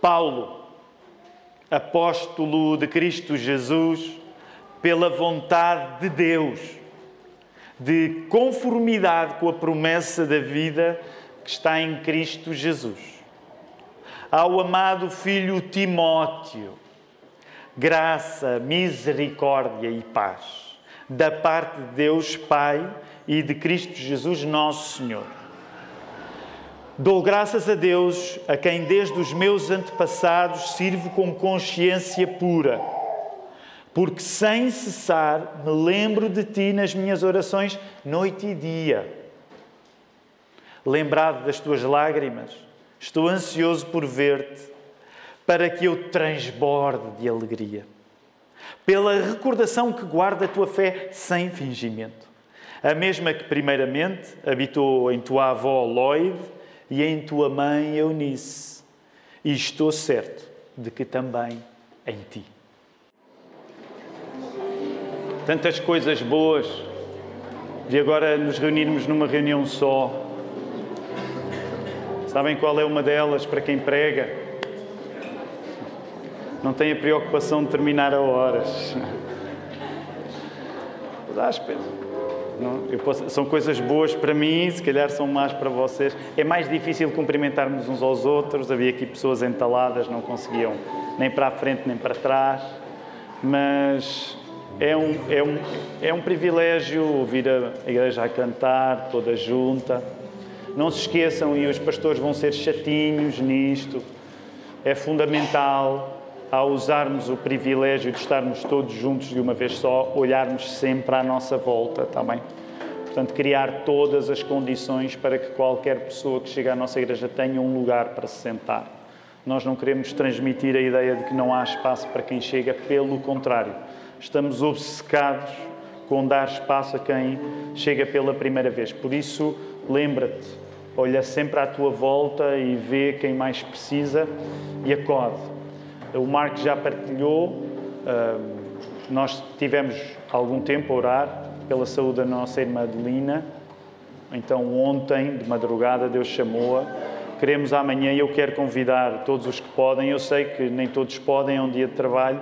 Paulo, apóstolo de Cristo Jesus, pela vontade de Deus, de conformidade com a promessa da vida que está em Cristo Jesus. Ao amado filho Timóteo, graça, misericórdia e paz, da parte de Deus Pai e de Cristo Jesus, nosso Senhor. Dou graças a Deus, a quem desde os meus antepassados sirvo com consciência pura, porque sem cessar me lembro de ti nas minhas orações, noite e dia. Lembrado das tuas lágrimas, estou ansioso por ver-te, para que eu transborde de alegria, pela recordação que guarda a tua fé sem fingimento, a mesma que primeiramente habitou em tua avó Lloyd e em tua mãe Eunice, e estou certo de que também em ti. Tantas coisas boas de agora nos reunirmos numa reunião só. Sabem qual é uma delas para quem prega? Não tem a preocupação de terminar a horas. Áspero. Posso, são coisas boas para mim, se calhar são más para vocês. É mais difícil cumprimentarmos uns aos outros. Havia aqui pessoas entaladas, não conseguiam nem para a frente nem para trás. Mas é um, é um, é um privilégio ouvir a igreja a cantar, toda junta. Não se esqueçam, e os pastores vão ser chatinhos nisto, é fundamental ao usarmos o privilégio de estarmos todos juntos de uma vez só, olharmos sempre à nossa volta, está bem? Portanto, criar todas as condições para que qualquer pessoa que chegue à nossa igreja tenha um lugar para se sentar. Nós não queremos transmitir a ideia de que não há espaço para quem chega, pelo contrário, estamos obcecados com dar espaço a quem chega pela primeira vez. Por isso, lembra-te, olha sempre à tua volta e vê quem mais precisa e acode o Marco já partilhou, nós tivemos algum tempo a orar pela saúde da nossa irmã Adelina. Então, ontem, de madrugada, Deus chamou-a. Queremos amanhã eu quero convidar todos os que podem. Eu sei que nem todos podem, é um dia de trabalho,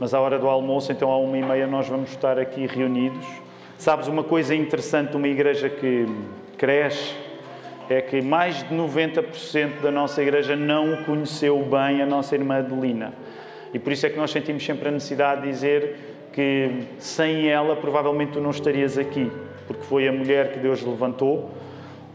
mas à hora do almoço, então à uma e meia, nós vamos estar aqui reunidos. Sabes, uma coisa interessante, uma igreja que cresce, é que mais de 90% da nossa igreja não conheceu bem a nossa irmã Adelina. E por isso é que nós sentimos sempre a necessidade de dizer que sem ela provavelmente tu não estarias aqui, porque foi a mulher que Deus levantou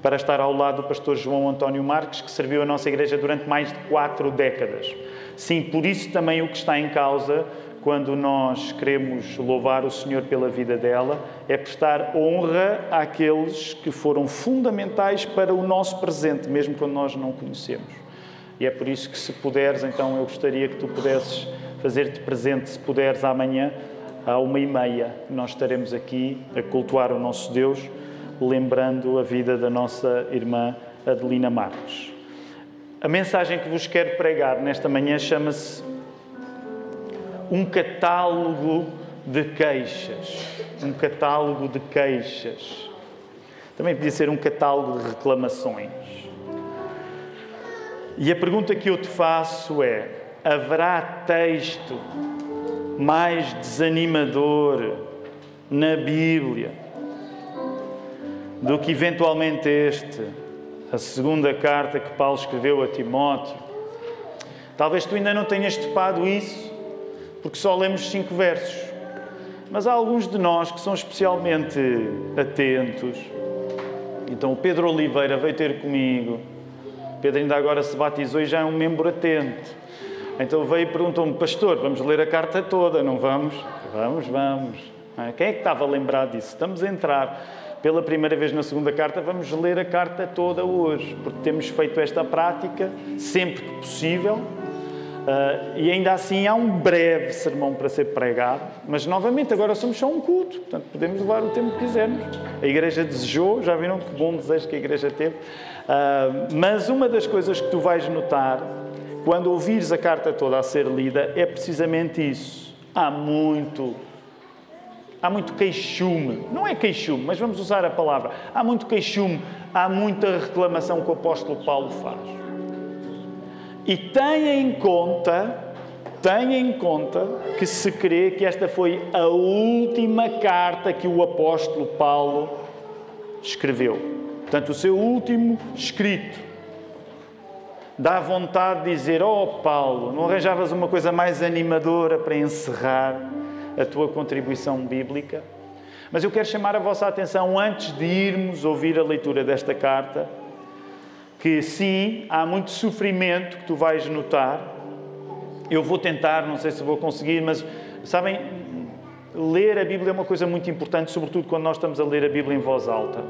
para estar ao lado do pastor João António Marques, que serviu a nossa igreja durante mais de quatro décadas. Sim, por isso também o que está em causa quando nós queremos louvar o Senhor pela vida dela, é prestar honra àqueles que foram fundamentais para o nosso presente, mesmo quando nós não conhecemos. E é por isso que, se puderes, então eu gostaria que tu pudesses fazer-te presente, se puderes, amanhã, à uma e meia, nós estaremos aqui a cultuar o nosso Deus, lembrando a vida da nossa irmã Adelina Marques. A mensagem que vos quero pregar nesta manhã chama-se um catálogo de queixas. Um catálogo de queixas. Também podia ser um catálogo de reclamações. E a pergunta que eu te faço é: haverá texto mais desanimador na Bíblia do que eventualmente este, a segunda carta que Paulo escreveu a Timóteo? Talvez tu ainda não tenhas topado isso porque só lemos cinco versos. Mas há alguns de nós que são especialmente atentos. Então o Pedro Oliveira veio ter comigo. Pedro ainda agora se batizou e já é um membro atento. Então veio e perguntou-me, pastor, vamos ler a carta toda, não vamos? Vamos, vamos. Quem é que estava lembrado disso? Estamos a entrar pela primeira vez na segunda carta, vamos ler a carta toda hoje, porque temos feito esta prática sempre que possível Uh, e ainda assim há um breve sermão para ser pregado, mas novamente agora somos só um culto, portanto podemos levar o tempo que quisermos. A igreja desejou, já viram que bom desejo que a igreja teve. Uh, mas uma das coisas que tu vais notar quando ouvires a carta toda a ser lida é precisamente isso. Há muito, há muito queixume. Não é queixume, mas vamos usar a palavra. Há muito queixume, há muita reclamação que o apóstolo Paulo faz. E tenha em conta, tenha em conta que se crê que esta foi a última carta que o apóstolo Paulo escreveu. Portanto, o seu último escrito. Dá vontade de dizer: Oh, Paulo, não arranjavas uma coisa mais animadora para encerrar a tua contribuição bíblica? Mas eu quero chamar a vossa atenção, antes de irmos ouvir a leitura desta carta, que sim, há muito sofrimento que tu vais notar. Eu vou tentar, não sei se vou conseguir, mas sabem, ler a Bíblia é uma coisa muito importante, sobretudo quando nós estamos a ler a Bíblia em voz alta.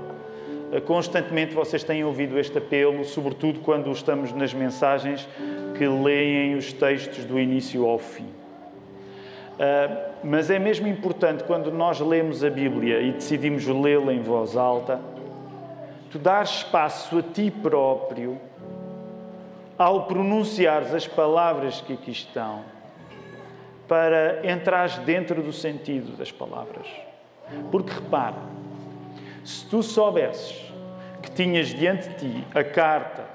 Constantemente vocês têm ouvido este apelo, sobretudo quando estamos nas mensagens que leem os textos do início ao fim. Uh, mas é mesmo importante quando nós lemos a Bíblia e decidimos lê-la em voz alta, tu dar espaço a ti próprio ao pronunciares as palavras que aqui estão, para entrares dentro do sentido das palavras. Porque repara, se tu soubesses que tinhas diante de ti a carta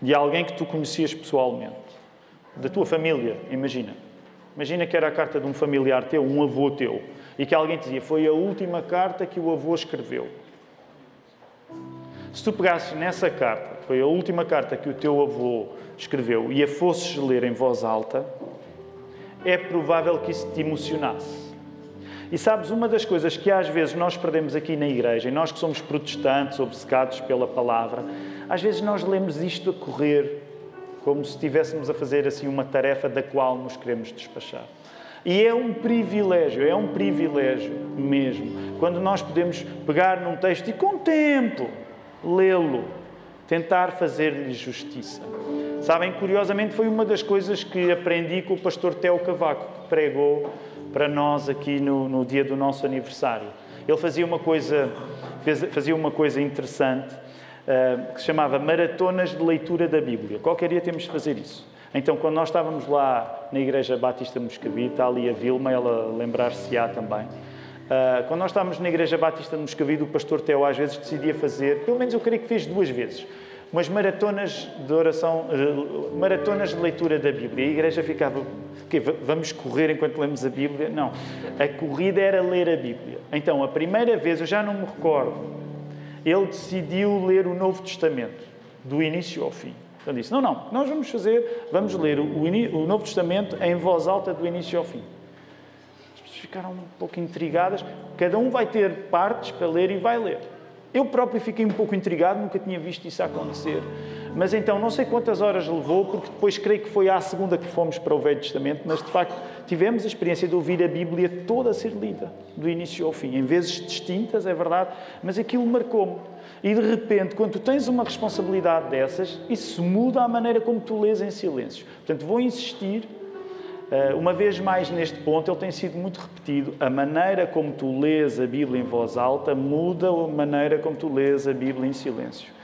de alguém que tu conhecias pessoalmente, da tua família, imagina Imagina que era a carta de um familiar teu, um avô teu, e que alguém te dizia: Foi a última carta que o avô escreveu. Se tu pegasses nessa carta, que foi a última carta que o teu avô escreveu, e a fosses ler em voz alta, é provável que isso te emocionasse. E sabes, uma das coisas que às vezes nós perdemos aqui na igreja, e nós que somos protestantes, obcecados pela palavra, às vezes nós lemos isto a correr como se estivéssemos a fazer assim uma tarefa da qual nos queremos despachar. E é um privilégio, é um privilégio mesmo, quando nós podemos pegar num texto e com tempo lê-lo, tentar fazer-lhe justiça. Sabem, curiosamente, foi uma das coisas que aprendi com o pastor Teo Cavaco, que pregou para nós aqui no, no dia do nosso aniversário. Ele fazia uma coisa, fez, fazia uma coisa interessante uh, que se chamava Maratonas de Leitura da Bíblia. Qualquer dia temos de fazer isso. Então, quando nós estávamos lá na Igreja Batista Moscavide, está ali a Vilma, ela lembrar-se-á também. Uh, quando nós estávamos na Igreja Batista de Moscavide, o pastor Teo às vezes decidia fazer, pelo menos eu creio que fez duas vezes, umas maratonas de oração, uh, maratonas de leitura da Bíblia. E a igreja ficava, okay, vamos correr enquanto lemos a Bíblia? Não. A corrida era ler a Bíblia. Então, a primeira vez, eu já não me recordo, ele decidiu ler o Novo Testamento, do início ao fim. Ele disse: Não, não, nós vamos fazer, vamos ler o, o Novo Testamento em voz alta, do início ao fim. Ficaram um pouco intrigadas. Cada um vai ter partes para ler e vai ler. Eu próprio fiquei um pouco intrigado, nunca tinha visto isso acontecer. Mas então, não sei quantas horas levou, porque depois creio que foi à segunda que fomos para o Velho Testamento, mas de facto tivemos a experiência de ouvir a Bíblia toda a ser lida, do início ao fim, em vezes distintas, é verdade, mas aquilo marcou-me. E de repente, quando tu tens uma responsabilidade dessas, isso muda a maneira como tu lês em silêncio. Portanto, vou insistir, uma vez mais neste ponto, ele tem sido muito repetido. A maneira como tu lês a Bíblia em voz alta muda a maneira como tu lês a Bíblia em silêncio.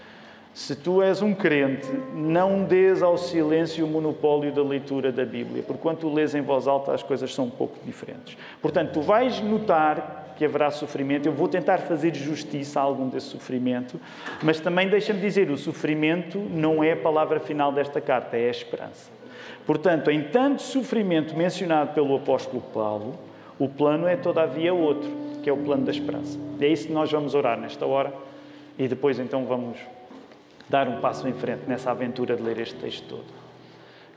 Se tu és um crente, não dês ao silêncio o monopólio da leitura da Bíblia, porque quando tu lês em voz alta as coisas são um pouco diferentes. Portanto, tu vais notar que haverá sofrimento. Eu vou tentar fazer justiça a algum desse sofrimento, mas também deixa-me dizer: o sofrimento não é a palavra final desta carta, é a esperança. Portanto, em tanto sofrimento mencionado pelo apóstolo Paulo, o plano é todavia outro, que é o plano da esperança. É isso que nós vamos orar nesta hora e depois então vamos dar um passo em frente nessa aventura de ler este texto todo.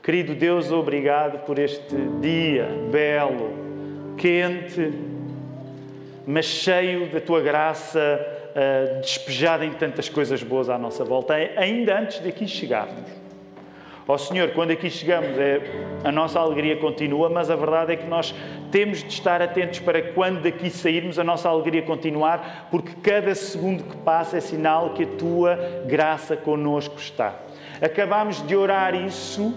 Querido Deus, obrigado por este dia belo, quente, mas cheio da tua graça, uh, despejada em tantas coisas boas à nossa volta, ainda antes de aqui chegarmos. Ó oh, Senhor, quando aqui chegamos, é, a nossa alegria continua, mas a verdade é que nós temos de estar atentos para quando daqui sairmos, a nossa alegria continuar, porque cada segundo que passa é sinal que a tua graça conosco está. Acabamos de orar isso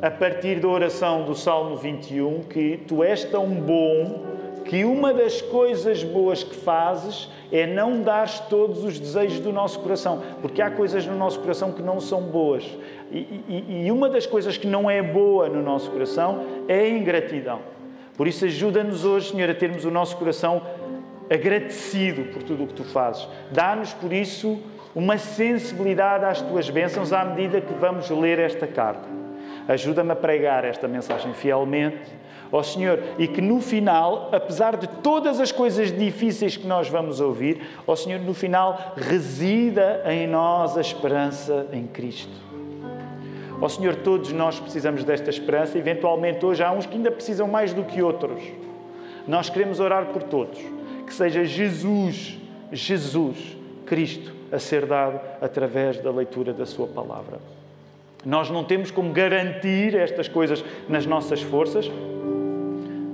a partir da oração do Salmo 21, que tu és tão bom que uma das coisas boas que fazes é não dar todos os desejos do nosso coração, porque há coisas no nosso coração que não são boas. E, e, e uma das coisas que não é boa no nosso coração é a ingratidão. Por isso, ajuda-nos hoje, Senhor, a termos o nosso coração agradecido por tudo o que tu fazes. Dá-nos, por isso, uma sensibilidade às tuas bênçãos à medida que vamos ler esta carta. Ajuda-me a pregar esta mensagem fielmente, ó Senhor, e que no final, apesar de todas as coisas difíceis que nós vamos ouvir, ó Senhor, no final resida em nós a esperança em Cristo. Ó Senhor, todos nós precisamos desta esperança, eventualmente hoje há uns que ainda precisam mais do que outros. Nós queremos orar por todos, que seja Jesus, Jesus, Cristo, a ser dado através da leitura da Sua palavra. Nós não temos como garantir estas coisas nas nossas forças,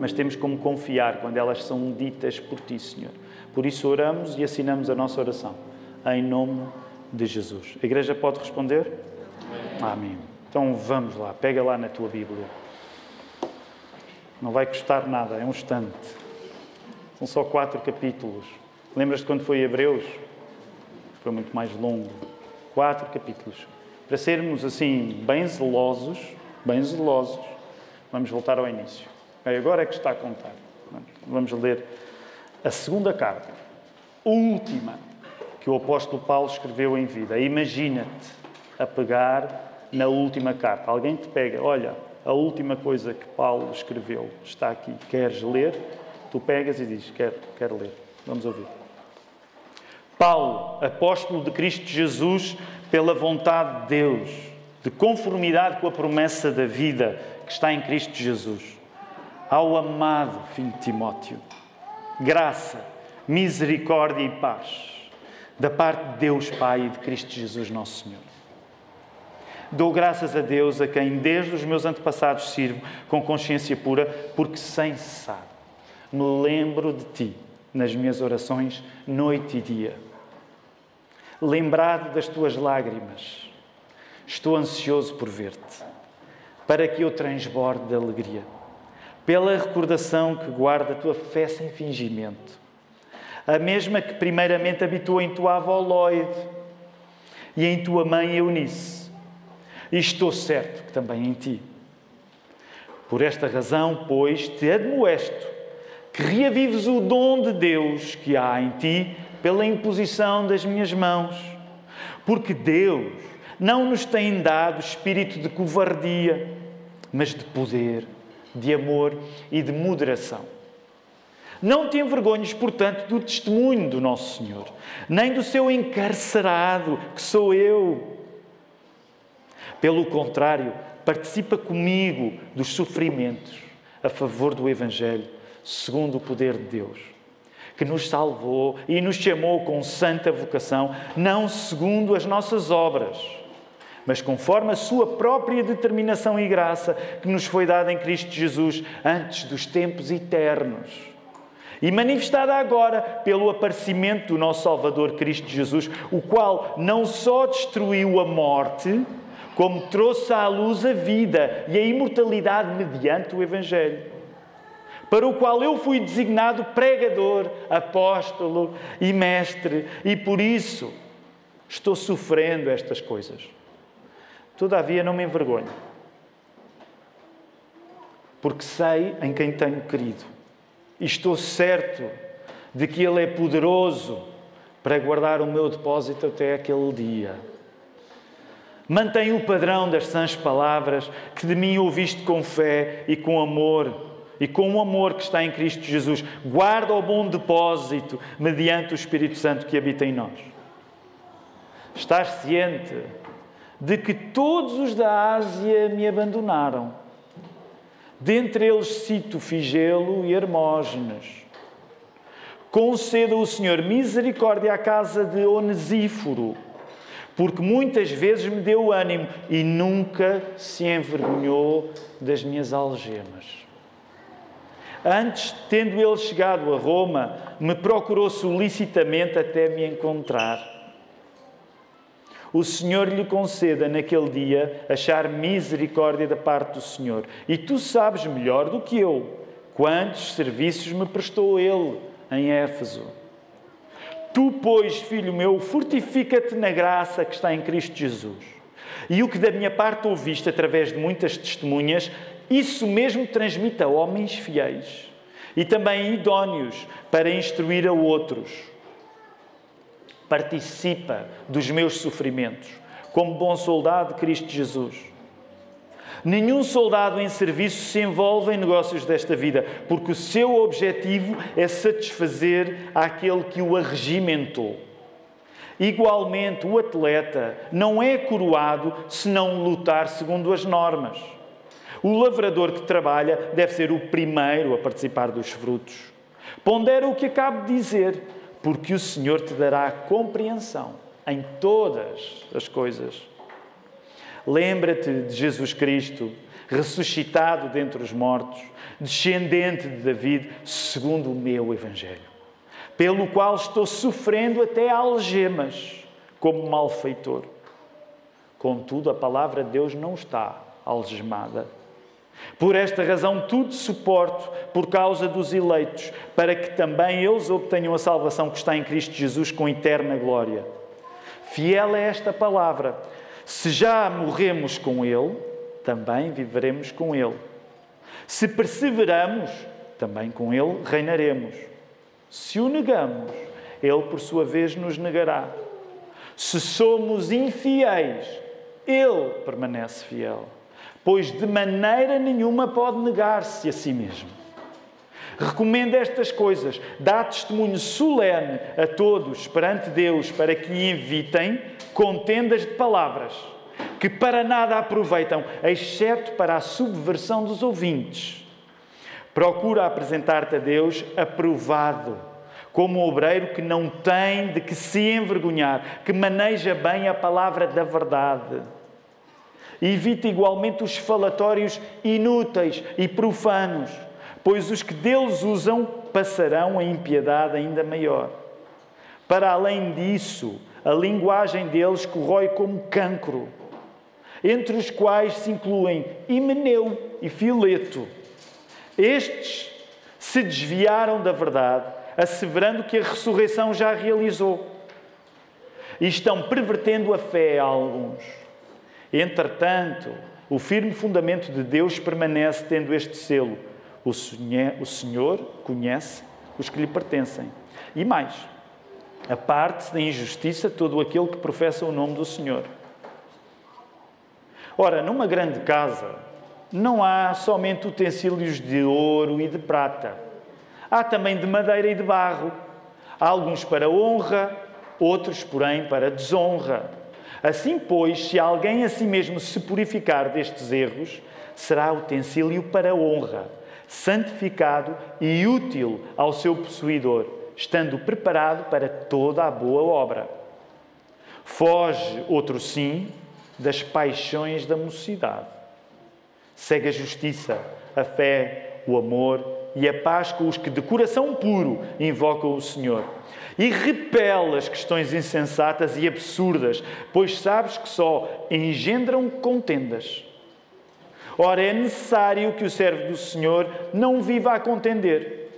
mas temos como confiar quando elas são ditas por Ti, Senhor. Por isso oramos e assinamos a nossa oração, em nome de Jesus. A igreja pode responder? Amém. Amém. Então vamos lá, pega lá na tua Bíblia. Não vai custar nada, é um instante. São só quatro capítulos. Lembras-te quando foi Hebreus? Foi muito mais longo. Quatro capítulos. Para sermos assim, bem zelosos, bem zelosos, vamos voltar ao início. Agora é que está a contar. Vamos ler a segunda carta, última, que o apóstolo Paulo escreveu em vida. Imagina-te a pegar na última carta. Alguém te pega, olha, a última coisa que Paulo escreveu está aqui. Queres ler? Tu pegas e dizes, quero, quero ler. Vamos ouvir. Paulo, apóstolo de Cristo Jesus, pela vontade de Deus, de conformidade com a promessa da vida que está em Cristo Jesus, ao amado filho Timóteo, graça, misericórdia e paz da parte de Deus Pai e de Cristo Jesus, nosso Senhor. Dou graças a Deus, a quem desde os meus antepassados sirvo com consciência pura, porque sem cessar me lembro de ti nas minhas orações, noite e dia. Lembrado das tuas lágrimas, estou ansioso por ver-te, para que eu transborde de alegria, pela recordação que guarda a tua fé sem fingimento, a mesma que primeiramente habitou em tua avó Lloyd e em tua mãe Eunice, e estou certo que também em ti. Por esta razão, pois, te admoesto que reavives o dom de Deus que há em ti pela imposição das minhas mãos. Porque Deus não nos tem dado espírito de covardia, mas de poder, de amor e de moderação. Não te envergonhes, portanto, do testemunho do nosso Senhor, nem do seu encarcerado, que sou eu. Pelo contrário, participa comigo dos sofrimentos a favor do Evangelho, segundo o poder de Deus que nos salvou e nos chamou com santa vocação, não segundo as nossas obras, mas conforme a sua própria determinação e graça que nos foi dada em Cristo Jesus antes dos tempos eternos. E manifestada agora pelo aparecimento do nosso Salvador Cristo Jesus, o qual não só destruiu a morte, como trouxe à luz a vida e a imortalidade mediante o Evangelho para o qual eu fui designado pregador, apóstolo e mestre, e por isso estou sofrendo estas coisas. Todavia, não me envergonho, porque sei em quem tenho querido, e estou certo de que Ele é poderoso para guardar o meu depósito até aquele dia. Mantenho o padrão das sãs palavras que de mim ouviste com fé e com amor e com o amor que está em Cristo Jesus, guarda o bom depósito mediante o Espírito Santo que habita em nós. Estás ciente de que todos os da Ásia me abandonaram. Dentre eles cito Figelo e Hermógenes. Conceda o Senhor misericórdia à casa de Onesíforo, porque muitas vezes me deu ânimo e nunca se envergonhou das minhas algemas. Antes, tendo ele chegado a Roma, me procurou solicitamente até me encontrar. O Senhor lhe conceda naquele dia achar misericórdia da parte do Senhor. E tu sabes melhor do que eu quantos serviços me prestou ele em Éfeso. Tu, pois, filho meu, fortifica-te na graça que está em Cristo Jesus. E o que da minha parte ouviste através de muitas testemunhas, isso mesmo transmite a homens fiéis e também idóneos para instruir a outros. Participa dos meus sofrimentos como bom soldado de Cristo Jesus. Nenhum soldado em serviço se envolve em negócios desta vida, porque o seu objetivo é satisfazer aquele que o arregimentou. Igualmente, o atleta não é coroado se não lutar segundo as normas. O lavrador que trabalha deve ser o primeiro a participar dos frutos. Pondera o que acabo de dizer, porque o Senhor te dará compreensão em todas as coisas. Lembra-te de Jesus Cristo, ressuscitado dentre os mortos, descendente de David, segundo o meu Evangelho, pelo qual estou sofrendo até algemas, como malfeitor. Contudo, a palavra de Deus não está algemada. Por esta razão, tudo suporto por causa dos eleitos, para que também eles obtenham a salvação que está em Cristo Jesus com eterna glória. Fiel é esta palavra. Se já morremos com Ele, também viveremos com Ele. Se perseveramos, também com Ele reinaremos. Se o negamos, Ele, por sua vez, nos negará. Se somos infiéis, Ele permanece fiel, pois de maneira nenhuma pode negar-se a si mesmo. Recomenda estas coisas, dá testemunho solene a todos perante Deus para que evitem contendas de palavras que para nada aproveitam, exceto para a subversão dos ouvintes. Procura apresentar-te a Deus aprovado, como obreiro que não tem de que se envergonhar, que maneja bem a palavra da verdade. Evita igualmente os falatórios inúteis e profanos, pois os que deles usam passarão a impiedade ainda maior. Para além disso, a linguagem deles corrói como cancro, entre os quais se incluem Himeneu e Fileto. Estes se desviaram da verdade, asseverando que a ressurreição já realizou. E estão pervertendo a fé a alguns. Entretanto, o firme fundamento de Deus permanece tendo este selo. O Senhor conhece os que lhe pertencem. E mais, aparte da injustiça todo aquele que professa o nome do Senhor. Ora, numa grande casa não há somente utensílios de ouro e de prata. Há também de madeira e de barro. Há alguns para honra, outros, porém, para desonra. Assim, pois, se alguém a si mesmo se purificar destes erros, será utensílio para honra, santificado e útil ao seu possuidor estando preparado para toda a boa obra. Foge, outro sim, das paixões da mocidade. Segue a justiça, a fé, o amor e a paz com os que de coração puro invocam o Senhor. E repele as questões insensatas e absurdas, pois sabes que só engendram contendas. Ora, é necessário que o servo do Senhor não viva a contender.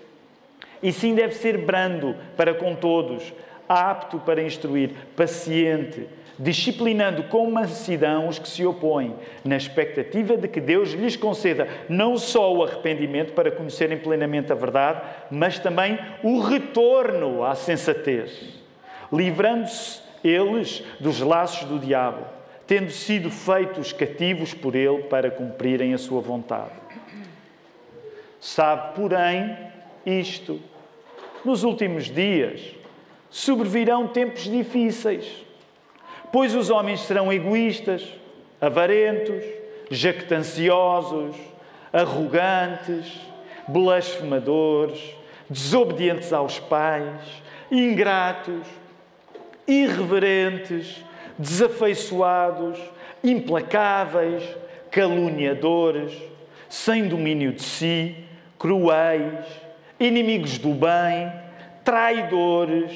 E sim deve ser brando para com todos, apto para instruir, paciente, disciplinando com mansidão os que se opõem, na expectativa de que Deus lhes conceda não só o arrependimento para conhecerem plenamente a verdade, mas também o retorno à sensatez, livrando-se eles dos laços do diabo, tendo sido feitos cativos por ele para cumprirem a sua vontade. Sabe, porém, isto nos últimos dias sobrevirão tempos difíceis, pois os homens serão egoístas, avarentos, jactanciosos, arrogantes, blasfemadores, desobedientes aos pais, ingratos, irreverentes, desafeiçoados, implacáveis, caluniadores, sem domínio de si, cruéis, inimigos do bem, traidores,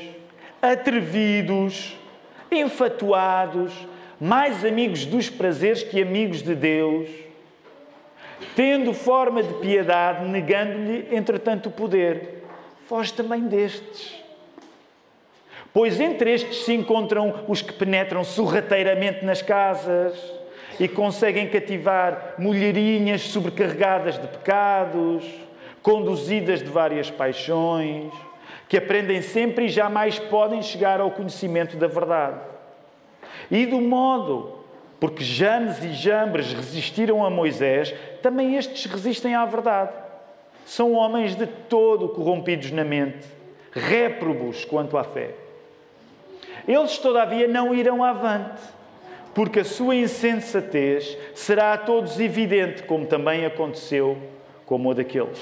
atrevidos, enfatuados, mais amigos dos prazeres que amigos de Deus, tendo forma de piedade, negando-lhe, entretanto, o poder. Foge também destes. Pois entre estes se encontram os que penetram sorrateiramente nas casas e conseguem cativar mulherinhas sobrecarregadas de pecados conduzidas de várias paixões, que aprendem sempre e jamais podem chegar ao conhecimento da verdade. E do modo porque Janes e Jambres resistiram a Moisés, também estes resistem à verdade. São homens de todo corrompidos na mente, réprobos quanto à fé. Eles, todavia, não irão avante, porque a sua insensatez será a todos evidente, como também aconteceu como a daqueles.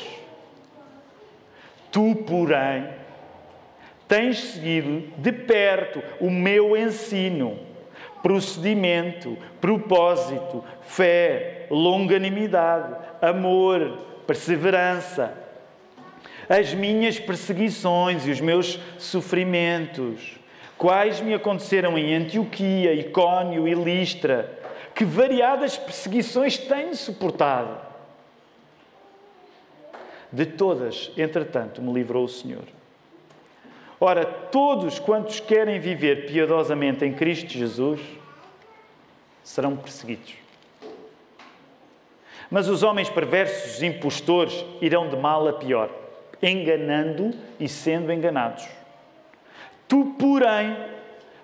Tu, porém, tens seguido de perto o meu ensino, procedimento, propósito, fé, longanimidade, amor, perseverança, as minhas perseguições e os meus sofrimentos, quais me aconteceram em Antioquia, Icónio e Listra, que variadas perseguições tenho suportado. De todas, entretanto, me livrou o Senhor. Ora, todos quantos querem viver piedosamente em Cristo Jesus serão perseguidos. Mas os homens perversos, impostores, irão de mal a pior, enganando e sendo enganados. Tu, porém,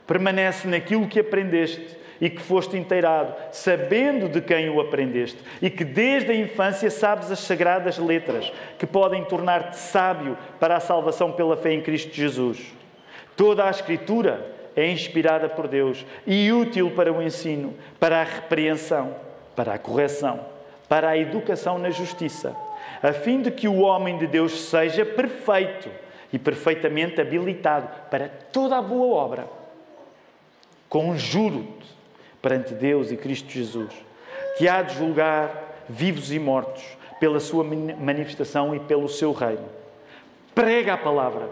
permanece naquilo que aprendeste e que foste inteirado, sabendo de quem o aprendeste, e que desde a infância sabes as sagradas letras, que podem tornar-te sábio para a salvação pela fé em Cristo Jesus. Toda a Escritura é inspirada por Deus e útil para o ensino, para a repreensão, para a correção, para a educação na justiça, a fim de que o homem de Deus seja perfeito e perfeitamente habilitado para toda a boa obra. Conjuro-te perante Deus e Cristo Jesus, que há de julgar vivos e mortos pela sua manifestação e pelo seu reino. Prega a palavra,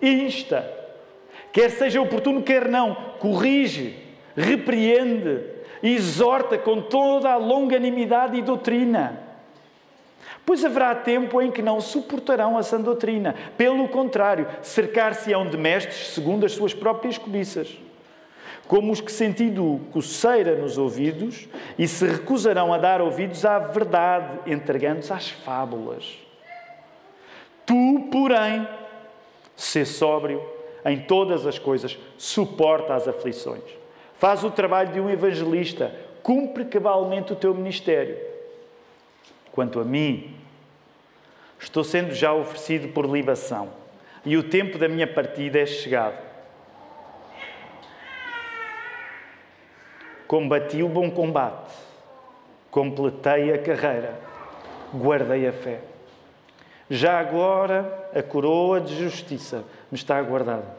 insta, quer seja oportuno, quer não, corrige, repreende, exorta com toda a longanimidade e doutrina. Pois haverá tempo em que não suportarão a sã doutrina. Pelo contrário, cercar-se-ão de mestres segundo as suas próprias cobiças como os que sentindo coceira nos ouvidos e se recusarão a dar ouvidos à verdade, entregando-se às fábulas. Tu, porém, sê sóbrio em todas as coisas, suporta as aflições. Faz o trabalho de um evangelista, cumpre cabalmente o teu ministério. Quanto a mim, estou sendo já oferecido por libação, e o tempo da minha partida é chegado. Combati o bom combate, completei a carreira, guardei a fé. Já agora a coroa de justiça me está aguardada,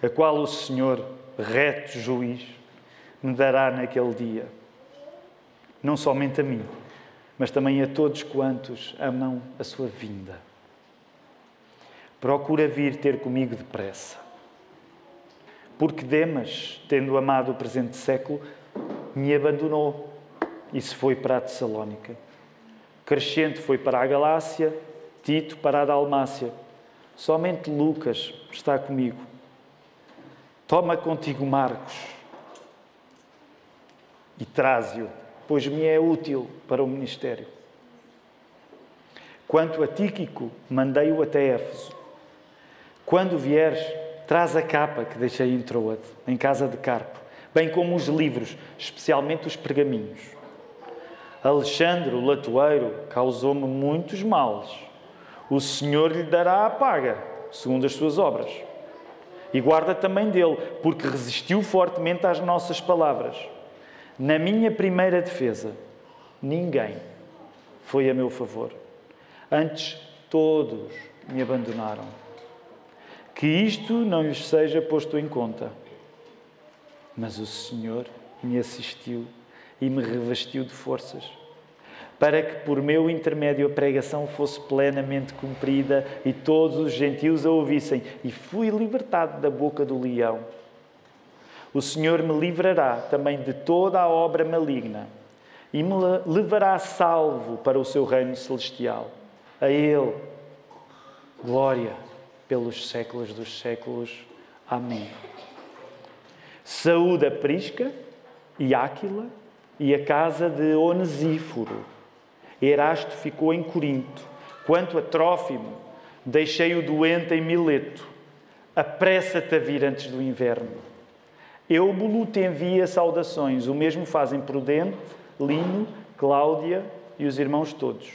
a qual o Senhor, reto juiz, me dará naquele dia. Não somente a mim, mas também a todos quantos amam a sua vinda. Procura vir ter comigo depressa. Porque Demas, tendo amado o presente século, me abandonou e se foi para a Tessalónica. Crescente foi para a Galácia, Tito para a Dalmácia. Somente Lucas está comigo. Toma contigo Marcos e traze-o, pois me é útil para o ministério. Quanto a Tíquico, mandei-o até Éfeso. Quando vieres, traz a capa que deixei em Troade, em casa de Carpo bem como os livros, especialmente os pergaminhos. Alexandre, o latoeiro, causou-me muitos males. O Senhor lhe dará a paga, segundo as suas obras. E guarda também dele, porque resistiu fortemente às nossas palavras. Na minha primeira defesa, ninguém foi a meu favor. Antes, todos me abandonaram. Que isto não lhes seja posto em conta mas o Senhor me assistiu e me revestiu de forças, para que por meu intermédio a pregação fosse plenamente cumprida e todos os gentios a ouvissem, e fui libertado da boca do leão. O Senhor me livrará também de toda a obra maligna e me levará salvo para o seu reino celestial. A Ele, glória pelos séculos dos séculos. Amém. Saúde a Prisca e Áquila e a casa de Onesíforo. Erasto ficou em Corinto. Quanto a Trófimo, deixei o doente em Mileto. Apressa-te a vir antes do inverno. Eubulo te envia saudações. O mesmo fazem Prudente, Lino, Cláudia e os irmãos todos.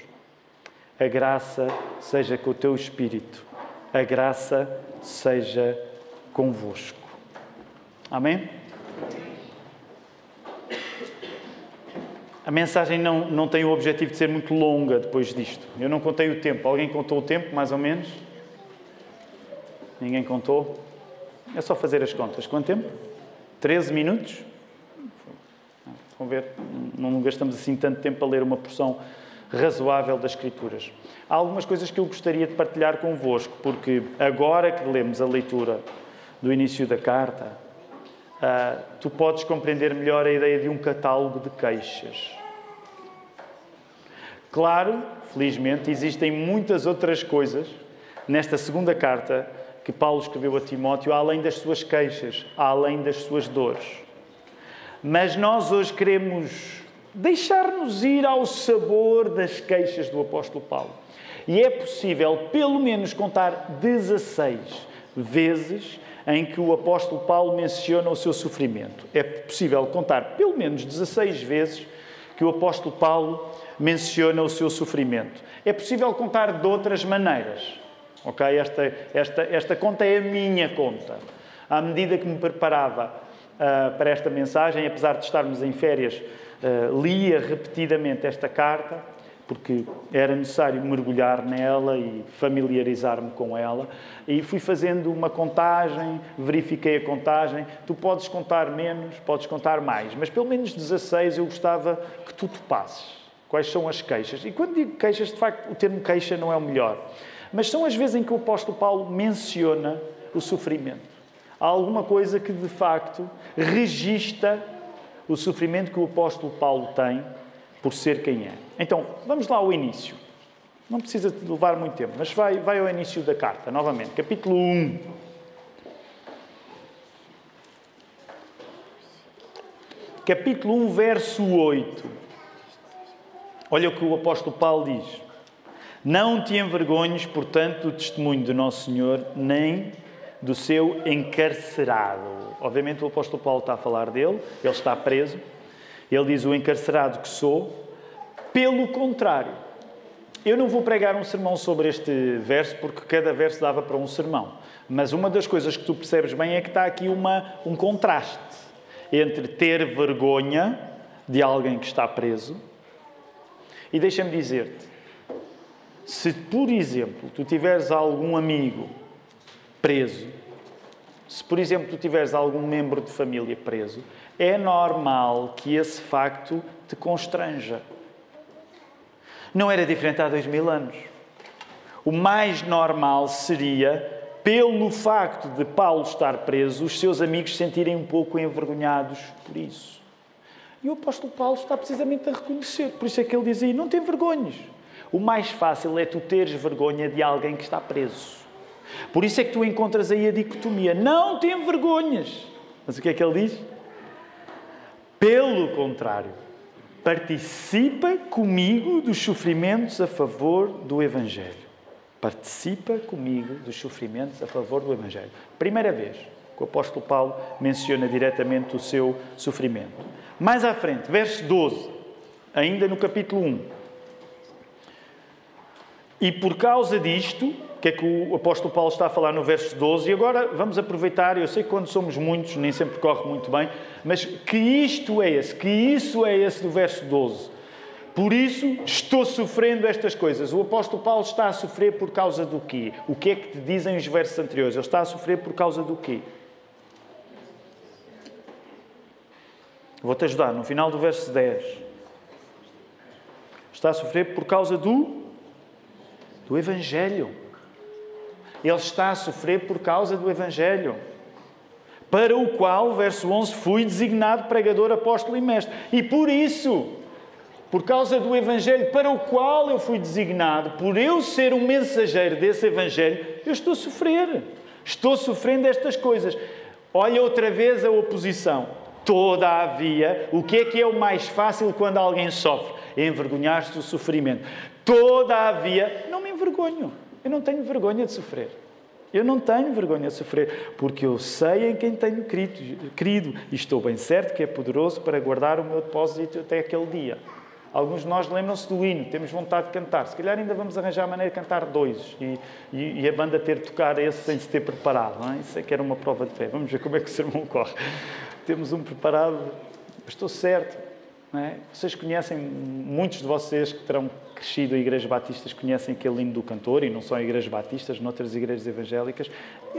A graça seja com o teu espírito. A graça seja convosco. Amém? A mensagem não, não tem o objetivo de ser muito longa depois disto. Eu não contei o tempo. Alguém contou o tempo, mais ou menos? Ninguém contou? É só fazer as contas. Quanto tempo? 13 minutos? Vão ver, não gastamos assim tanto tempo a ler uma porção razoável das Escrituras. Há algumas coisas que eu gostaria de partilhar convosco, porque agora que lemos a leitura do início da carta, uh, tu podes compreender melhor a ideia de um catálogo de queixas. Claro, felizmente, existem muitas outras coisas nesta segunda carta que Paulo escreveu a Timóteo, além das suas queixas, além das suas dores. Mas nós hoje queremos deixar-nos ir ao sabor das queixas do apóstolo Paulo. E é possível, pelo menos, contar 16 vezes em que o apóstolo Paulo menciona o seu sofrimento. É possível contar pelo menos 16 vezes que o apóstolo Paulo menciona o seu sofrimento. É possível contar de outras maneiras. Ok? Esta, esta, esta conta é a minha conta. À medida que me preparava uh, para esta mensagem, apesar de estarmos em férias, uh, lia repetidamente esta carta porque era necessário mergulhar nela e familiarizar-me com ela. E fui fazendo uma contagem, verifiquei a contagem. Tu podes contar menos, podes contar mais, mas pelo menos 16 eu gostava que tu te passes. Quais são as queixas? E quando digo queixas, de facto, o termo queixa não é o melhor. Mas são as vezes em que o apóstolo Paulo menciona o sofrimento. Há alguma coisa que, de facto, registra o sofrimento que o apóstolo Paulo tem por ser quem é. Então, vamos lá ao início. Não precisa levar muito tempo, mas vai, vai ao início da carta, novamente. Capítulo 1. Capítulo 1, verso 8. Olha o que o apóstolo Paulo diz. Não te envergonhes, portanto, do testemunho do nosso Senhor, nem do seu encarcerado. Obviamente, o apóstolo Paulo está a falar dele, ele está preso. Ele diz: O encarcerado que sou, pelo contrário. Eu não vou pregar um sermão sobre este verso, porque cada verso dava para um sermão. Mas uma das coisas que tu percebes bem é que está aqui uma, um contraste entre ter vergonha de alguém que está preso e deixa-me dizer-te: se por exemplo tu tiveres algum amigo preso, se por exemplo tu tiveres algum membro de família preso, é normal que esse facto te constranja. Não era diferente há dois mil anos. O mais normal seria, pelo facto de Paulo estar preso, os seus amigos se sentirem um pouco envergonhados por isso. E o apóstolo Paulo está precisamente a reconhecer. Por isso é que ele diz aí: não tem vergonhas. O mais fácil é tu teres vergonha de alguém que está preso. Por isso é que tu encontras aí a dicotomia: não tem vergonhas. Mas o que é que ele diz? Pelo contrário, participa comigo dos sofrimentos a favor do Evangelho. Participa comigo dos sofrimentos a favor do Evangelho. Primeira vez que o apóstolo Paulo menciona diretamente o seu sofrimento. Mais à frente, verso 12, ainda no capítulo 1. E por causa disto, que é que o apóstolo Paulo está a falar no verso 12. E agora vamos aproveitar, eu sei que quando somos muitos nem sempre corre muito bem, mas que isto é esse, que isso é esse do verso 12. Por isso estou sofrendo estas coisas. O apóstolo Paulo está a sofrer por causa do quê? O que é que te dizem os versos anteriores? Ele está a sofrer por causa do quê? Vou-te ajudar, no final do verso 10. Está a sofrer por causa do, do Evangelho. Ele está a sofrer por causa do Evangelho, para o qual, verso 11, fui designado pregador, apóstolo e mestre. E por isso, por causa do Evangelho para o qual eu fui designado, por eu ser um mensageiro desse Evangelho, eu estou a sofrer. Estou sofrendo estas coisas. Olha outra vez a oposição. Todavia, o que é que é o mais fácil quando alguém sofre? Envergonhar-se do sofrimento. Todavia, não me envergonho. Eu não tenho vergonha de sofrer. Eu não tenho vergonha de sofrer, porque eu sei em quem tenho querido e estou bem certo que é poderoso para guardar o meu depósito até aquele dia. Alguns de nós lembram-se do hino, temos vontade de cantar. Se calhar ainda vamos arranjar a maneira de cantar dois e, e, e a banda ter de tocar esse sem se ter preparado. Não é? Isso é que era uma prova de fé. Vamos ver como é que o sermão corre. Temos um preparado, estou certo. É? Vocês conhecem, muitos de vocês que terão crescido em igrejas batistas conhecem aquele hino do cantor, e não só em igrejas batistas, noutras igrejas evangélicas.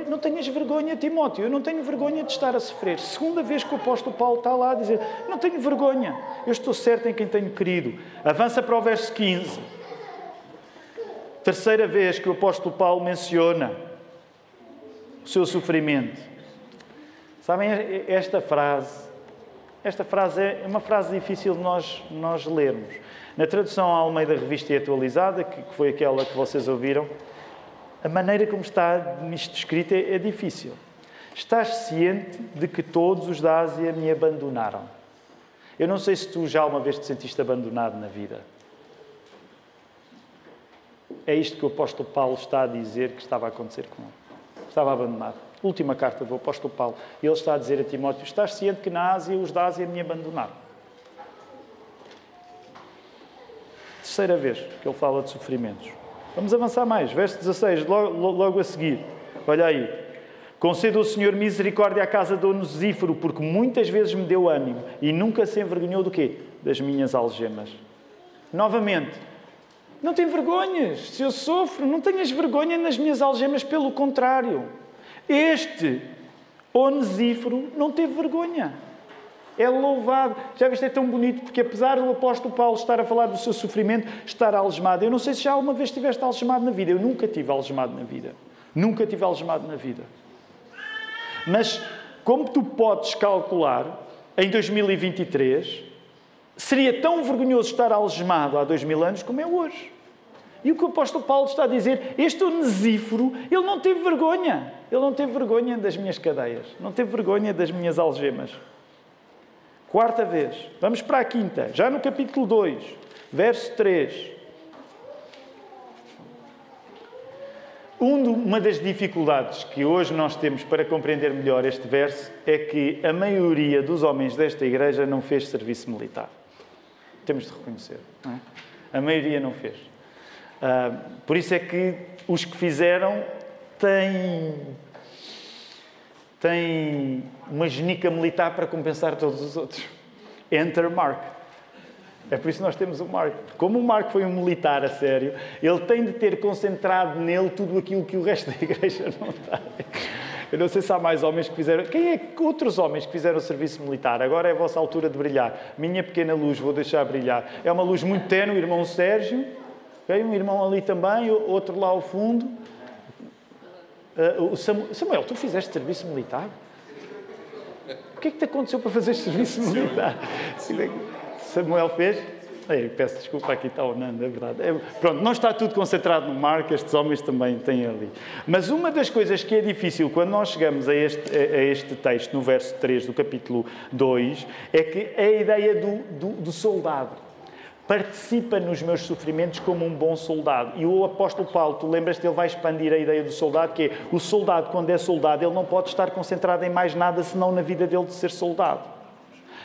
Não tenhas vergonha, Timóteo, eu não tenho vergonha de estar a sofrer. Segunda vez que o apóstolo Paulo está lá a dizer: Não tenho vergonha, eu estou certo em quem tenho querido. Avança para o verso 15. Terceira vez que o apóstolo Paulo menciona o seu sofrimento. Sabem, esta frase esta frase é uma frase difícil de nós, nós lermos. Na tradução à Almeida Revista e Atualizada, que foi aquela que vocês ouviram, a maneira como está isto escrito é, é difícil. Estás ciente de que todos os da Ásia me abandonaram. Eu não sei se tu já uma vez te sentiste abandonado na vida. É isto que o apóstolo Paulo está a dizer que estava a acontecer com ele. Estava abandonado última carta do apóstolo Paulo, ele está a dizer a Timóteo: Estás ciente que na Ásia os da Ásia me abandonaram? Terceira vez que ele fala de sofrimentos. Vamos avançar mais. Verso 16, logo, logo a seguir. Olha aí. Conceda o Senhor misericórdia à casa do Onesíforo, porque muitas vezes me deu ânimo e nunca se envergonhou do quê? Das minhas algemas. Novamente, não tem vergonhas. Se eu sofro, não tenhas vergonha nas minhas algemas, pelo contrário. Este Onesíforo não teve vergonha. É louvado. Já viste, é tão bonito, porque apesar do apóstolo Paulo estar a falar do seu sofrimento, estar algemado. Eu não sei se já alguma vez estiveste algemado na vida. Eu nunca tive algemado na vida. Nunca tive algemado na vida. Mas, como tu podes calcular, em 2023, seria tão vergonhoso estar algemado há dois mil anos como é hoje. E o que o apóstolo Paulo está a dizer, este onesíforo, ele não teve vergonha. Ele não teve vergonha das minhas cadeias, não teve vergonha das minhas algemas. Quarta vez, vamos para a quinta, já no capítulo 2, verso 3. Uma das dificuldades que hoje nós temos para compreender melhor este verso é que a maioria dos homens desta igreja não fez serviço militar. Temos de reconhecer. É? A maioria não fez. Uh, por isso é que os que fizeram têm, têm uma genica militar para compensar todos os outros. Enter Mark. É por isso que nós temos o Mark. Como o Mark foi um militar a sério, ele tem de ter concentrado nele tudo aquilo que o resto da igreja não tem. Eu não sei se há mais homens que fizeram. Quem é que outros homens que fizeram serviço militar? Agora é a vossa altura de brilhar. Minha pequena luz, vou deixar brilhar. É uma luz muito tenue, irmão Sérgio. Okay? Um irmão ali também, outro lá ao fundo. Uh, Samuel, tu fizeste serviço militar? O que é que te aconteceu para fazer serviço militar? Samuel fez? Ei, peço desculpa, aqui está o Nando, é verdade. É, pronto, não está tudo concentrado no mar, que estes homens também têm ali. Mas uma das coisas que é difícil quando nós chegamos a este, a este texto, no verso 3 do capítulo 2, é que é a ideia do, do, do soldado participa nos meus sofrimentos como um bom soldado. E o apóstolo Paulo, tu lembras-te, ele vai expandir a ideia do soldado, que é o soldado, quando é soldado, ele não pode estar concentrado em mais nada senão na vida dele de ser soldado.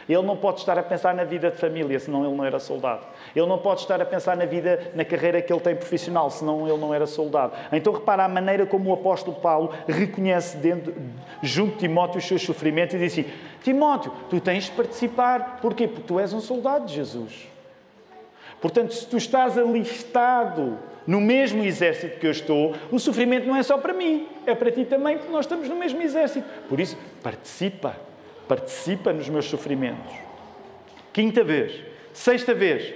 Ele não pode estar a pensar na vida de família, senão ele não era soldado. Ele não pode estar a pensar na vida, na carreira que ele tem profissional, senão ele não era soldado. Então repara a maneira como o apóstolo Paulo reconhece dentro, junto de Timóteo os seus sofrimentos e diz assim: Timóteo, tu tens de participar. Porquê? Porque tu és um soldado de Jesus. Portanto, se tu estás alistado no mesmo exército que eu estou, o sofrimento não é só para mim, é para ti também, porque nós estamos no mesmo exército. Por isso, participa, participa nos meus sofrimentos. Quinta vez, sexta vez,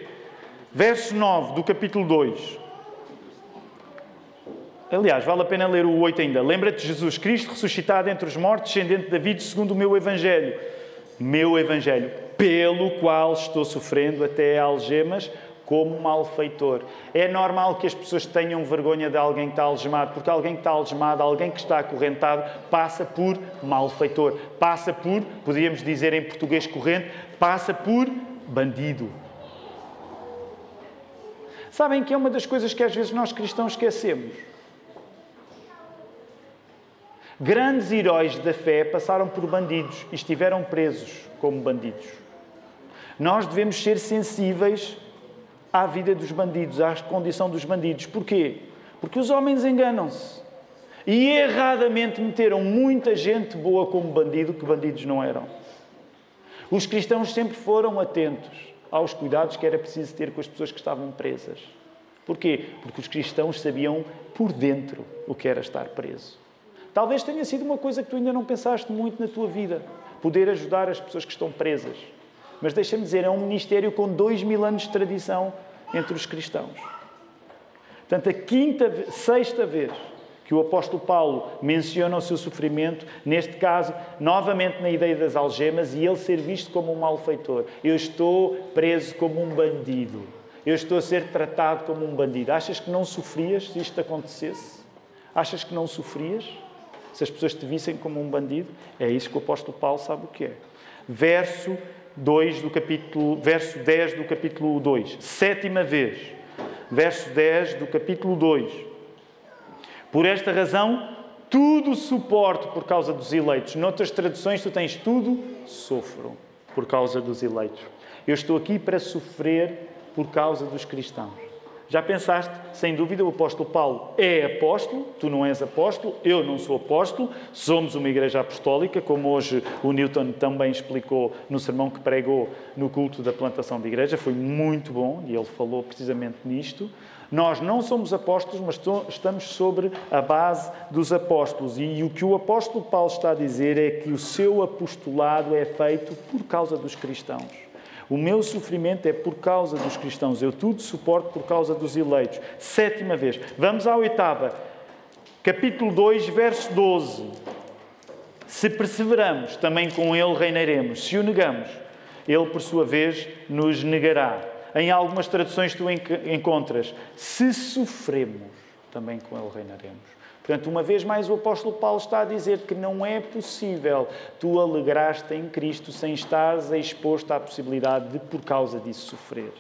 verso 9 do capítulo 2. Aliás, vale a pena ler o 8 ainda. Lembra-te de Jesus Cristo ressuscitado entre os mortos, descendente de David, segundo o meu Evangelho. Meu Evangelho, pelo qual estou sofrendo até algemas como malfeitor. É normal que as pessoas tenham vergonha de alguém que está algemado, porque alguém que está algemado, alguém que está acorrentado, passa por malfeitor, passa por, podíamos dizer em português corrente, passa por bandido. Sabem que é uma das coisas que às vezes nós cristãos esquecemos. Grandes heróis da fé passaram por bandidos e estiveram presos como bandidos. Nós devemos ser sensíveis à vida dos bandidos, à condição dos bandidos. Porquê? Porque os homens enganam-se. E erradamente meteram muita gente boa como bandido que bandidos não eram. Os cristãos sempre foram atentos aos cuidados que era preciso ter com as pessoas que estavam presas. Porquê? Porque os cristãos sabiam por dentro o que era estar preso. Talvez tenha sido uma coisa que tu ainda não pensaste muito na tua vida, poder ajudar as pessoas que estão presas. Mas deixa-me dizer, é um ministério com dois mil anos de tradição entre os cristãos. Portanto, a quinta, sexta vez que o apóstolo Paulo menciona o seu sofrimento, neste caso, novamente na ideia das algemas, e ele ser visto como um malfeitor. Eu estou preso como um bandido. Eu estou a ser tratado como um bandido. Achas que não sofrias se isto acontecesse? Achas que não sofrias? Se as pessoas te vissem como um bandido? É isso que o apóstolo Paulo sabe o que é. Verso 2 do capítulo, verso 10 do capítulo 2. Sétima vez. Verso 10 do capítulo 2. Por esta razão, tudo suporto por causa dos eleitos. Noutras traduções, tu tens tudo sofro por causa dos eleitos. Eu estou aqui para sofrer por causa dos cristãos. Já pensaste? Sem dúvida, o apóstolo Paulo é apóstolo, tu não és apóstolo, eu não sou apóstolo, somos uma igreja apostólica, como hoje o Newton também explicou no sermão que pregou no culto da plantação de igreja, foi muito bom e ele falou precisamente nisto. Nós não somos apóstolos, mas estamos sobre a base dos apóstolos. E o que o apóstolo Paulo está a dizer é que o seu apostolado é feito por causa dos cristãos. O meu sofrimento é por causa dos cristãos. Eu tudo suporto por causa dos eleitos. Sétima vez. Vamos à oitava. Capítulo 2, verso 12. Se perseveramos, também com ele reinaremos. Se o negamos, ele, por sua vez, nos negará. Em algumas traduções tu encontras, se sofremos, também com ele reinaremos. Portanto, uma vez mais, o apóstolo Paulo está a dizer que não é possível tu alegraste em Cristo sem estares exposto à possibilidade de, por causa disso, sofrer.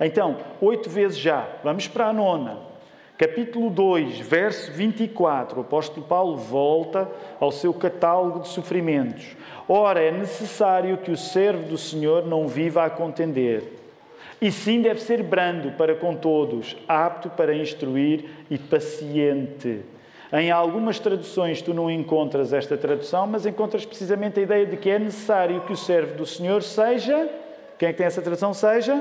Então, oito vezes já, vamos para a nona. Capítulo 2, verso 24, o apóstolo Paulo volta ao seu catálogo de sofrimentos. Ora, é necessário que o servo do Senhor não viva a contender, e sim deve ser brando para com todos, apto para instruir e paciente. Em algumas traduções tu não encontras esta tradução, mas encontras precisamente a ideia de que é necessário que o servo do Senhor seja, quem é que tem essa tradução? Seja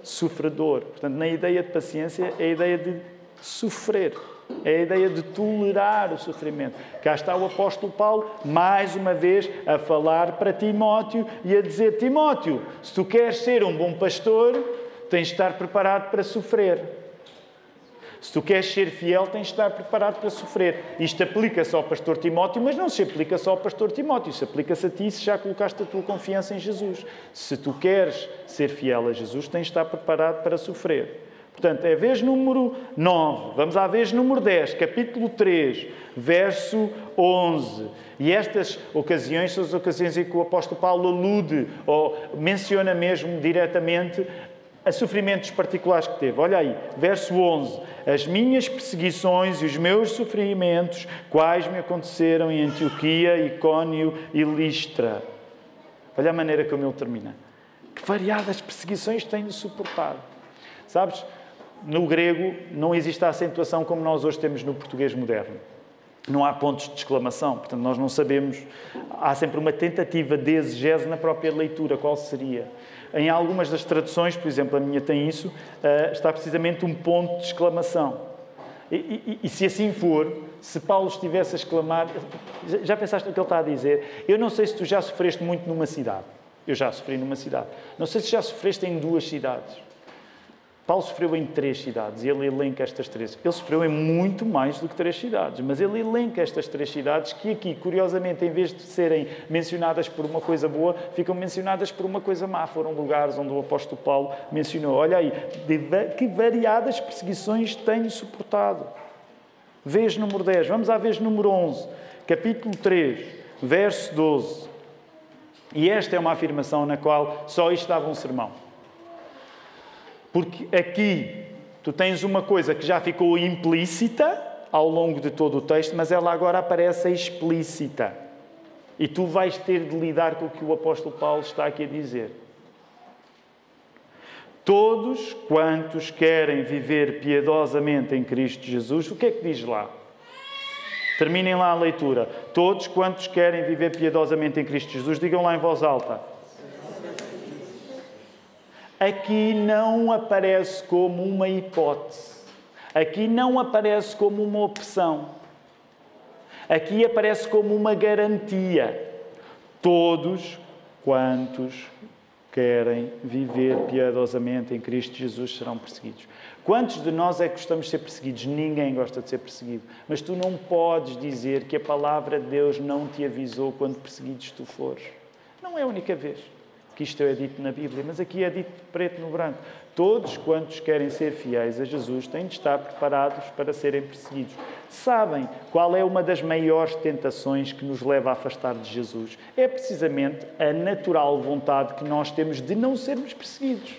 sofredor. Portanto, na ideia de paciência é a ideia de sofrer. É a ideia de tolerar o sofrimento. Cá está o apóstolo Paulo, mais uma vez, a falar para Timóteo e a dizer: Timóteo, se tu queres ser um bom pastor, tens de estar preparado para sofrer. Se tu queres ser fiel, tens de estar preparado para sofrer. Isto aplica-se ao pastor Timóteo, mas não se aplica só ao pastor Timóteo. Isso aplica-se a ti se já colocaste a tua confiança em Jesus. Se tu queres ser fiel a Jesus, tens de estar preparado para sofrer. Portanto, é vez número 9. Vamos à vez número 10, capítulo 3, verso 11. E estas ocasiões são as ocasiões em que o apóstolo Paulo alude ou menciona mesmo diretamente a sofrimentos particulares que teve. Olha aí, verso 11. As minhas perseguições e os meus sofrimentos, quais me aconteceram em Antioquia, Icónio e Listra. Olha a maneira como ele termina. Que variadas perseguições tenho suportado. Sabes, no grego não existe a acentuação como nós hoje temos no português moderno. Não há pontos de exclamação, portanto, nós não sabemos. Há sempre uma tentativa de exegese na própria leitura, qual seria. Em algumas das traduções, por exemplo, a minha tem isso, eh, está precisamente um ponto de exclamação. E, e, e, se assim for, se Paulo estivesse a exclamar, já pensaste no que ele está a dizer? Eu não sei se tu já sofreste muito numa cidade. Eu já sofri numa cidade. Não sei se já sofreste em duas cidades. Paulo sofreu em três cidades e ele elenca estas três. Ele sofreu em muito mais do que três cidades, mas ele elenca estas três cidades que aqui, curiosamente, em vez de serem mencionadas por uma coisa boa, ficam mencionadas por uma coisa má. Foram lugares onde o apóstolo Paulo mencionou: olha aí, que variadas perseguições tenho suportado. Vez número 10, vamos à vez número 11, capítulo 3, verso 12. E esta é uma afirmação na qual só isto dava um sermão. Porque aqui tu tens uma coisa que já ficou implícita ao longo de todo o texto, mas ela agora aparece explícita. E tu vais ter de lidar com o que o apóstolo Paulo está aqui a dizer. Todos quantos querem viver piedosamente em Cristo Jesus, o que é que diz lá? Terminem lá a leitura. Todos quantos querem viver piedosamente em Cristo Jesus, digam lá em voz alta. Aqui não aparece como uma hipótese. Aqui não aparece como uma opção. Aqui aparece como uma garantia. Todos quantos querem viver piedosamente em Cristo Jesus serão perseguidos. Quantos de nós é que gostamos de ser perseguidos? Ninguém gosta de ser perseguido. Mas tu não podes dizer que a palavra de Deus não te avisou quando perseguidos tu fores. Não é a única vez que isto é dito na Bíblia, mas aqui é dito preto no branco. Todos quantos querem ser fiéis a Jesus têm de estar preparados para serem perseguidos. Sabem qual é uma das maiores tentações que nos leva a afastar de Jesus? É precisamente a natural vontade que nós temos de não sermos perseguidos.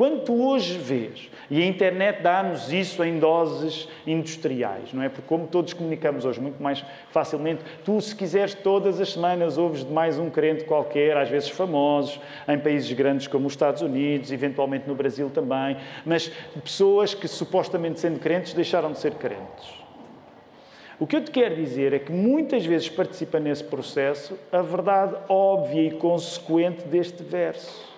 Quando tu hoje vês, e a internet dá-nos isso em doses industriais, não é? Porque como todos comunicamos hoje muito mais facilmente, tu se quiseres todas as semanas ouves de mais um crente qualquer, às vezes famosos, em países grandes como os Estados Unidos, eventualmente no Brasil também, mas pessoas que supostamente sendo crentes deixaram de ser crentes. O que eu te quero dizer é que muitas vezes participa nesse processo a verdade óbvia e consequente deste verso.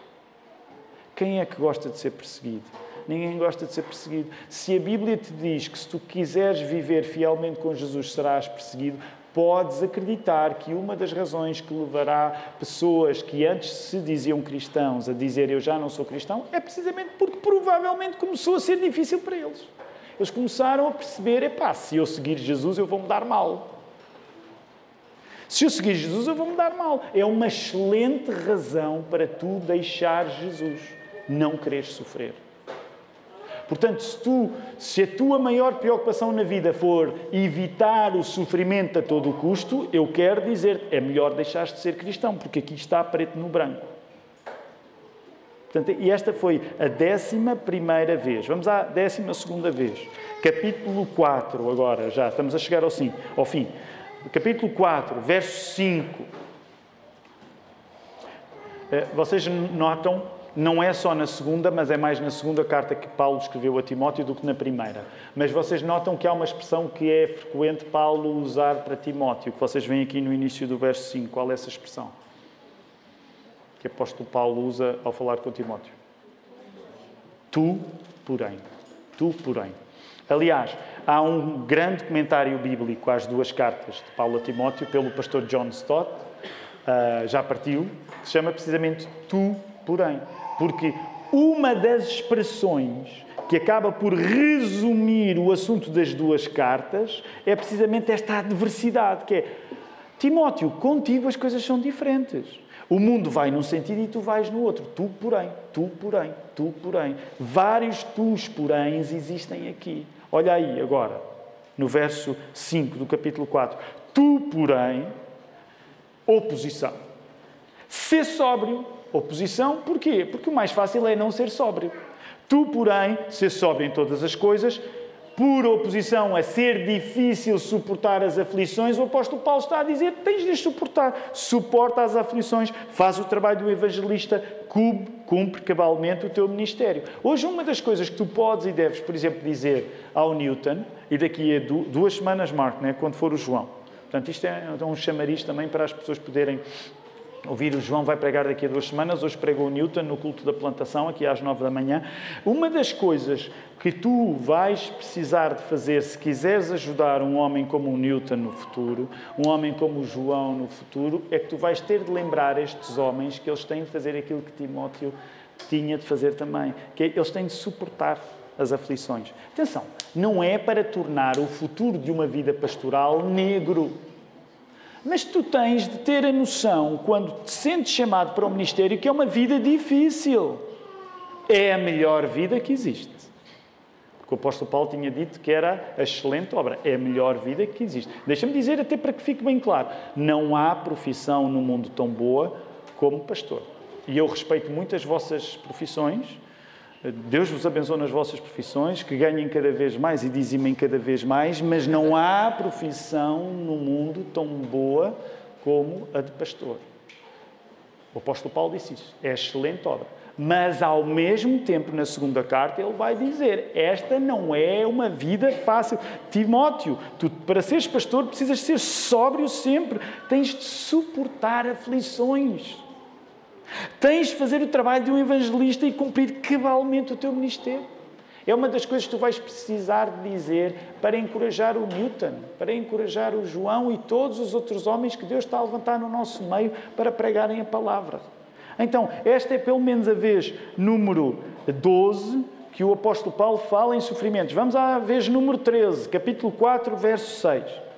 Quem é que gosta de ser perseguido? Ninguém gosta de ser perseguido. Se a Bíblia te diz que se tu quiseres viver fielmente com Jesus serás perseguido, podes acreditar que uma das razões que levará pessoas que antes se diziam cristãos a dizer eu já não sou cristão é precisamente porque provavelmente começou a ser difícil para eles. Eles começaram a perceber, epá, se eu seguir Jesus eu vou me dar mal. Se eu seguir Jesus eu vou me dar mal. É uma excelente razão para tu deixar Jesus não quereres sofrer. Portanto, se, tu, se a tua maior preocupação na vida for evitar o sofrimento a todo o custo, eu quero dizer, é melhor deixar de ser cristão, porque aqui está preto no branco. Portanto, e esta foi a décima primeira vez. Vamos à décima segunda vez. Capítulo 4, agora, já estamos a chegar ao, sim, ao fim. Capítulo 4, verso 5. Eh, vocês notam não é só na segunda, mas é mais na segunda carta que Paulo escreveu a Timóteo do que na primeira. Mas vocês notam que há uma expressão que é frequente Paulo usar para Timóteo, que vocês veem aqui no início do verso 5. Qual é essa expressão? Que apóstolo Paulo usa ao falar com Timóteo. Tu, porém. Tu, porém. Aliás, há um grande comentário bíblico às duas cartas de Paulo a Timóteo pelo pastor John Stott, uh, já partiu, que se chama precisamente Tu, porém. Porque uma das expressões que acaba por resumir o assunto das duas cartas é precisamente esta adversidade, que é Timóteo, contigo as coisas são diferentes. O mundo vai num sentido e tu vais no outro. Tu, porém, tu, porém, tu, porém. Vários tus, porém, existem aqui. Olha aí agora, no verso 5 do capítulo 4. Tu, porém, oposição. Ser sóbrio Oposição, porquê? Porque o mais fácil é não ser sóbrio. Tu, porém, ser sóbrio em todas as coisas, por oposição a ser difícil suportar as aflições, o apóstolo Paulo está a dizer: tens de suportar. Suporta as aflições, faz o trabalho do evangelista, cumpre cabalmente o teu ministério. Hoje, uma das coisas que tu podes e deves, por exemplo, dizer ao Newton, e daqui a duas semanas, Marco, né, quando for o João. Portanto, isto é um chamariz também para as pessoas poderem ouvir o João vai pregar daqui a duas semanas, hoje pregou o Newton no culto da plantação, aqui às nove da manhã. Uma das coisas que tu vais precisar de fazer se quiseres ajudar um homem como o Newton no futuro, um homem como o João no futuro, é que tu vais ter de lembrar estes homens que eles têm de fazer aquilo que Timóteo tinha de fazer também, que é, eles têm de suportar as aflições. Atenção, não é para tornar o futuro de uma vida pastoral negro. Mas tu tens de ter a noção, quando te sentes chamado para o ministério, que é uma vida difícil. É a melhor vida que existe. Porque o apóstolo Paulo tinha dito que era a excelente obra. É a melhor vida que existe. Deixa-me dizer, até para que fique bem claro: não há profissão no mundo tão boa como pastor. E eu respeito muito as vossas profissões, Deus vos abençoe nas vossas profissões, que ganhem cada vez mais e dizimem cada vez mais, mas não há profissão no mundo tão boa como a de pastor. O apóstolo Paulo disse isso. É excelente obra. Mas, ao mesmo tempo, na segunda carta, ele vai dizer: Esta não é uma vida fácil. Timóteo, tu, para seres pastor, precisas ser sóbrio sempre. Tens de suportar aflições. Tens de fazer o trabalho de um evangelista e cumprir cabalmente o teu ministério. É uma das coisas que tu vais precisar de dizer para encorajar o Newton, para encorajar o João e todos os outros homens que Deus está a levantar no nosso meio para pregarem a palavra. Então, esta é pelo menos a vez número 12 que o apóstolo Paulo fala em sofrimentos. Vamos à vez número 13, capítulo 4, verso 6.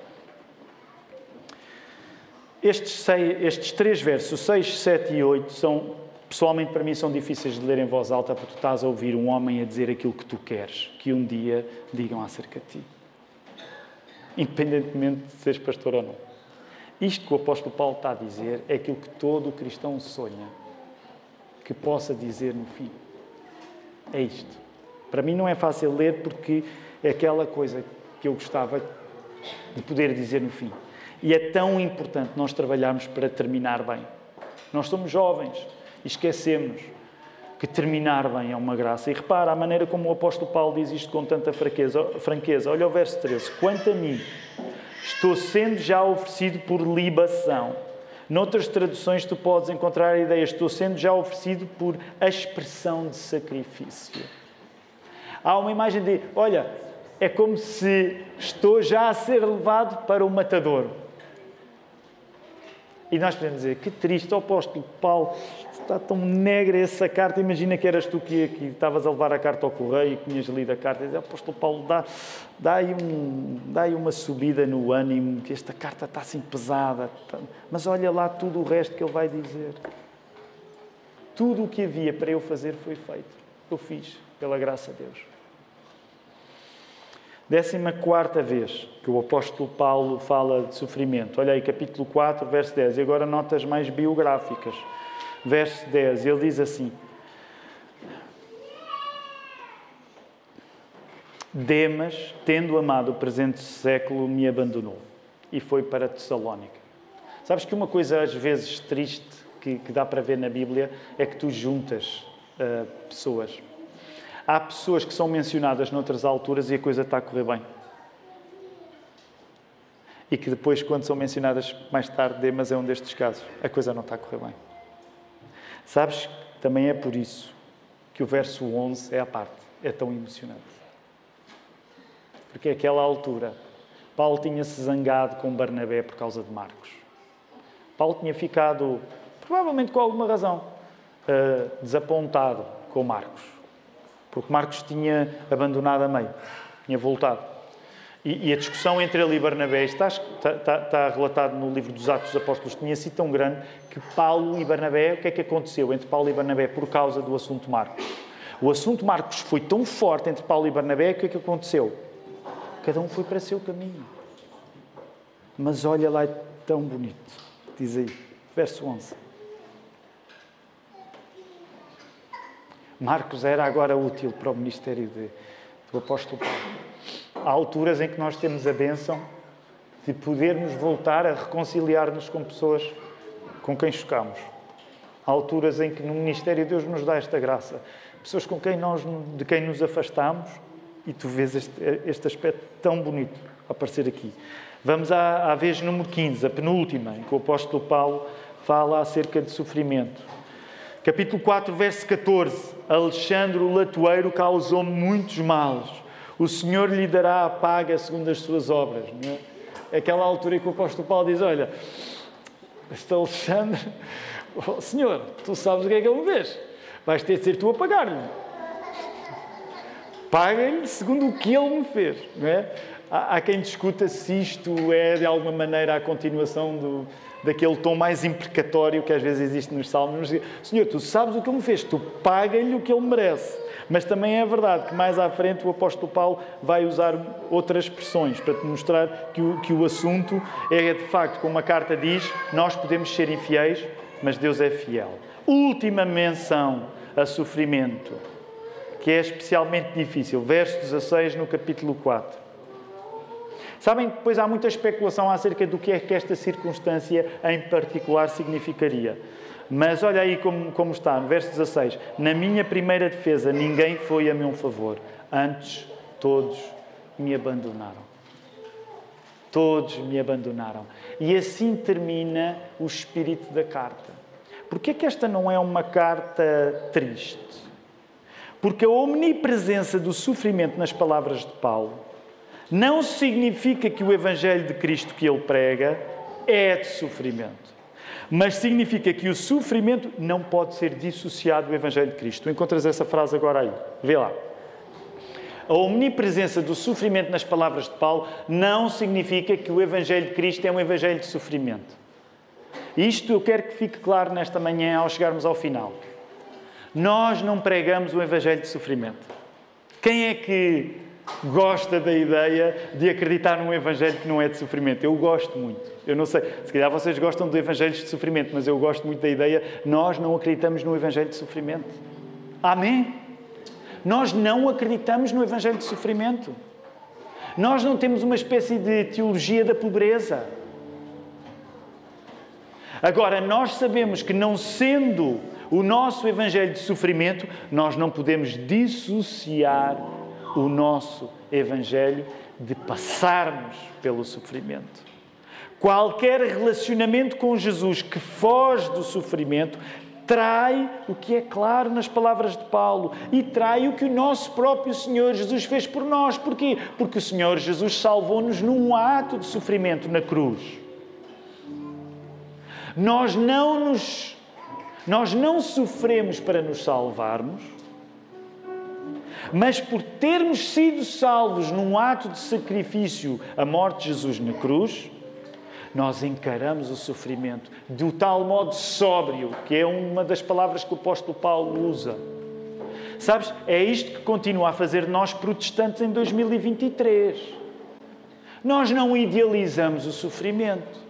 Estes, seis, estes três versos, 6, 7 e 8, são, pessoalmente para mim, são difíceis de ler em voz alta porque tu estás a ouvir um homem a dizer aquilo que tu queres que um dia digam acerca de ti. Independentemente de seres pastor ou não. Isto que o apóstolo Paulo está a dizer é aquilo que todo cristão sonha que possa dizer no fim. É isto. Para mim não é fácil ler porque é aquela coisa que eu gostava de poder dizer no fim. E é tão importante nós trabalharmos para terminar bem. Nós somos jovens e esquecemos que terminar bem é uma graça. E repara a maneira como o apóstolo Paulo diz isto com tanta franqueza. Olha o verso 13. Quanto a mim, estou sendo já oferecido por libação. Noutras traduções tu podes encontrar a ideia, estou sendo já oferecido por expressão de sacrifício. Há uma imagem de, olha, é como se estou já a ser levado para o matadouro. E nós podemos dizer, que triste, o apóstolo Paulo, está tão negra essa carta. Imagina que eras tu que, que estavas a levar a carta ao correio e que tinhas lido a carta. E diz, apóstolo Paulo, dá, dá, aí um, dá aí uma subida no ânimo, que esta carta está assim pesada. Mas olha lá tudo o resto que ele vai dizer. Tudo o que havia para eu fazer foi feito. Eu fiz, pela graça de Deus. Décima quarta vez que o apóstolo Paulo fala de sofrimento. Olha aí, capítulo 4, verso 10. E agora notas mais biográficas. Verso 10, ele diz assim: Demas, tendo amado o presente século, me abandonou e foi para Tessalónica. Sabes que uma coisa às vezes triste que, que dá para ver na Bíblia é que tu juntas uh, pessoas. Há pessoas que são mencionadas noutras alturas e a coisa está a correr bem. E que depois, quando são mencionadas mais tarde, mas é um destes casos, a coisa não está a correr bem. Sabes, também é por isso que o verso 11 é a parte, é tão emocionante. Porque àquela altura, Paulo tinha-se zangado com Barnabé por causa de Marcos. Paulo tinha ficado, provavelmente com alguma razão, uh, desapontado com Marcos porque Marcos tinha abandonado a meio, tinha voltado. E, e a discussão entre ele e Barnabé, está, está, está, relatado no livro dos Atos dos Apóstolos, tinha sido tão grande que Paulo e Barnabé, o que é que aconteceu entre Paulo e Barnabé por causa do assunto Marcos? O assunto Marcos foi tão forte entre Paulo e Barnabé, o que é que aconteceu? Cada um foi para seu caminho. Mas olha lá, é tão bonito. Diz aí, verso 11. Marcos era agora útil para o ministério de, do apóstolo Paulo. Há alturas em que nós temos a bênção de podermos voltar a reconciliar-nos com pessoas com quem chocamos. Há alturas em que no ministério Deus nos dá esta graça. Pessoas com quem nós, de quem nos afastamos e tu vês este, este aspecto tão bonito aparecer aqui. Vamos à, à vez número 15, a penúltima, em que o apóstolo Paulo fala acerca de sofrimento. Capítulo 4, verso 14. Alexandre o latoeiro causou muitos males. O Senhor lhe dará a paga segundo as suas obras. Não é? Aquela altura em que o apóstolo Paulo diz: Olha, este Alexandre, oh, Senhor, tu sabes o que é que ele me fez. Vais ter de ser tu a pagar-lhe. Paga-lhe segundo o que ele me fez. Não é? há, há quem discuta se isto é de alguma maneira a continuação do, daquele tom mais imprecatório que às vezes existe nos salmos. Senhor, tu sabes o que ele me fez, tu paga-lhe o que ele merece. Mas também é verdade que mais à frente o apóstolo Paulo vai usar outras expressões para te mostrar que o, que o assunto é de facto, como a carta diz, nós podemos ser infiéis, mas Deus é fiel. Última menção a sofrimento que é especialmente difícil, verso 16 no capítulo 4. Sabem que depois há muita especulação acerca do que é que esta circunstância em particular significaria. Mas olha aí como, como está, no verso 16: Na minha primeira defesa, ninguém foi a meu favor, antes todos me abandonaram. Todos me abandonaram. E assim termina o espírito da carta. Porquê é que esta não é uma carta triste? Porque a omnipresença do sofrimento nas palavras de Paulo não significa que o Evangelho de Cristo que ele prega é de sofrimento. Mas significa que o sofrimento não pode ser dissociado do Evangelho de Cristo. Tu encontras essa frase agora aí. Vê lá. A omnipresença do sofrimento nas palavras de Paulo não significa que o Evangelho de Cristo é um Evangelho de sofrimento. Isto eu quero que fique claro nesta manhã ao chegarmos ao final. Nós não pregamos o Evangelho de sofrimento. Quem é que gosta da ideia de acreditar num Evangelho que não é de sofrimento. Eu gosto muito. Eu não sei, se calhar vocês gostam de Evangelhos de sofrimento, mas eu gosto muito da ideia, nós não acreditamos no Evangelho de sofrimento. Amém? Nós não acreditamos no Evangelho de sofrimento. Nós não temos uma espécie de teologia da pobreza. Agora, nós sabemos que, não sendo o nosso Evangelho de sofrimento, nós não podemos dissociar o nosso Evangelho de passarmos pelo sofrimento. Qualquer relacionamento com Jesus que foge do sofrimento trai o que é claro nas palavras de Paulo e trai o que o nosso próprio Senhor Jesus fez por nós. Porquê? Porque o Senhor Jesus salvou-nos num ato de sofrimento na cruz. Nós não nos nós não sofremos para nos salvarmos, mas por termos sido salvos num ato de sacrifício, a morte de Jesus na cruz, nós encaramos o sofrimento do tal modo sóbrio, que é uma das palavras que o apóstolo Paulo usa. Sabes, é isto que continua a fazer nós protestantes em 2023. Nós não idealizamos o sofrimento.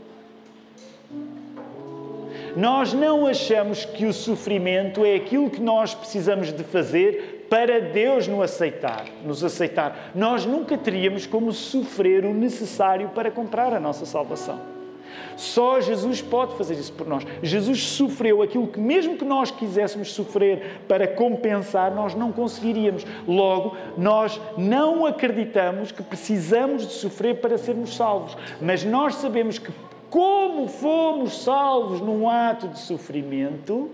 Nós não achamos que o sofrimento é aquilo que nós precisamos de fazer para Deus nos aceitar, nos aceitar. Nós nunca teríamos como sofrer o necessário para comprar a nossa salvação. Só Jesus pode fazer isso por nós. Jesus sofreu aquilo que, mesmo que nós quiséssemos sofrer para compensar, nós não conseguiríamos. Logo, nós não acreditamos que precisamos de sofrer para sermos salvos, mas nós sabemos que, como fomos salvos num ato de sofrimento,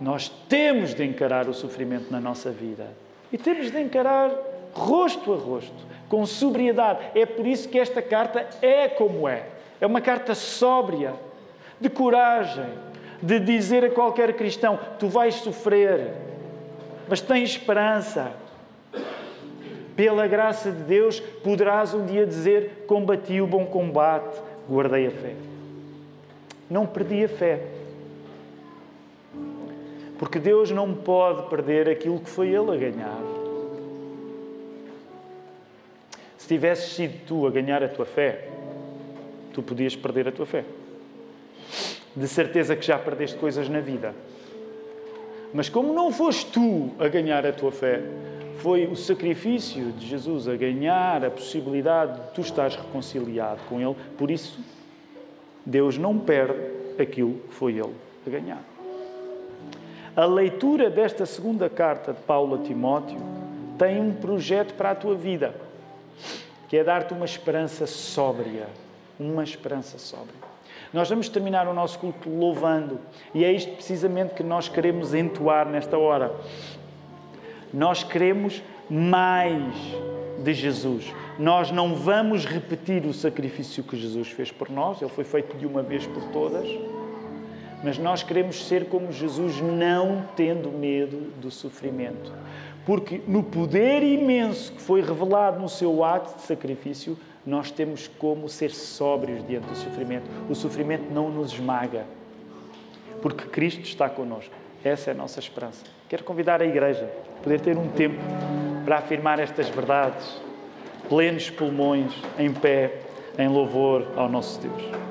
nós temos de encarar o sofrimento na nossa vida. E temos de encarar rosto a rosto, com sobriedade. É por isso que esta carta é como é. É uma carta sóbria, de coragem, de dizer a qualquer cristão: tu vais sofrer, mas tens esperança. Pela graça de Deus, poderás um dia dizer: combati o bom combate, guardei a fé. Não perdi a fé. Porque Deus não pode perder aquilo que foi Ele a ganhar. Se tivesses sido tu a ganhar a tua fé, tu podias perder a tua fé. De certeza que já perdeste coisas na vida. Mas como não foste tu a ganhar a tua fé, foi o sacrifício de Jesus a ganhar a possibilidade de tu estares reconciliado com Ele. Por isso, Deus não perde aquilo que foi Ele a ganhar. A leitura desta segunda carta de Paulo a Timóteo tem um projeto para a tua vida, que é dar-te uma esperança sóbria. Uma esperança sóbria. Nós vamos terminar o nosso culto louvando, e é isto precisamente que nós queremos entoar nesta hora. Nós queremos mais de Jesus. Nós não vamos repetir o sacrifício que Jesus fez por nós, ele foi feito de uma vez por todas mas nós queremos ser como Jesus, não tendo medo do sofrimento. Porque no poder imenso que foi revelado no seu ato de sacrifício, nós temos como ser sóbrios diante do sofrimento. O sofrimento não nos esmaga, porque Cristo está connosco. Essa é a nossa esperança. Quero convidar a igreja a poder ter um tempo para afirmar estas verdades, plenos pulmões, em pé, em louvor ao nosso Deus.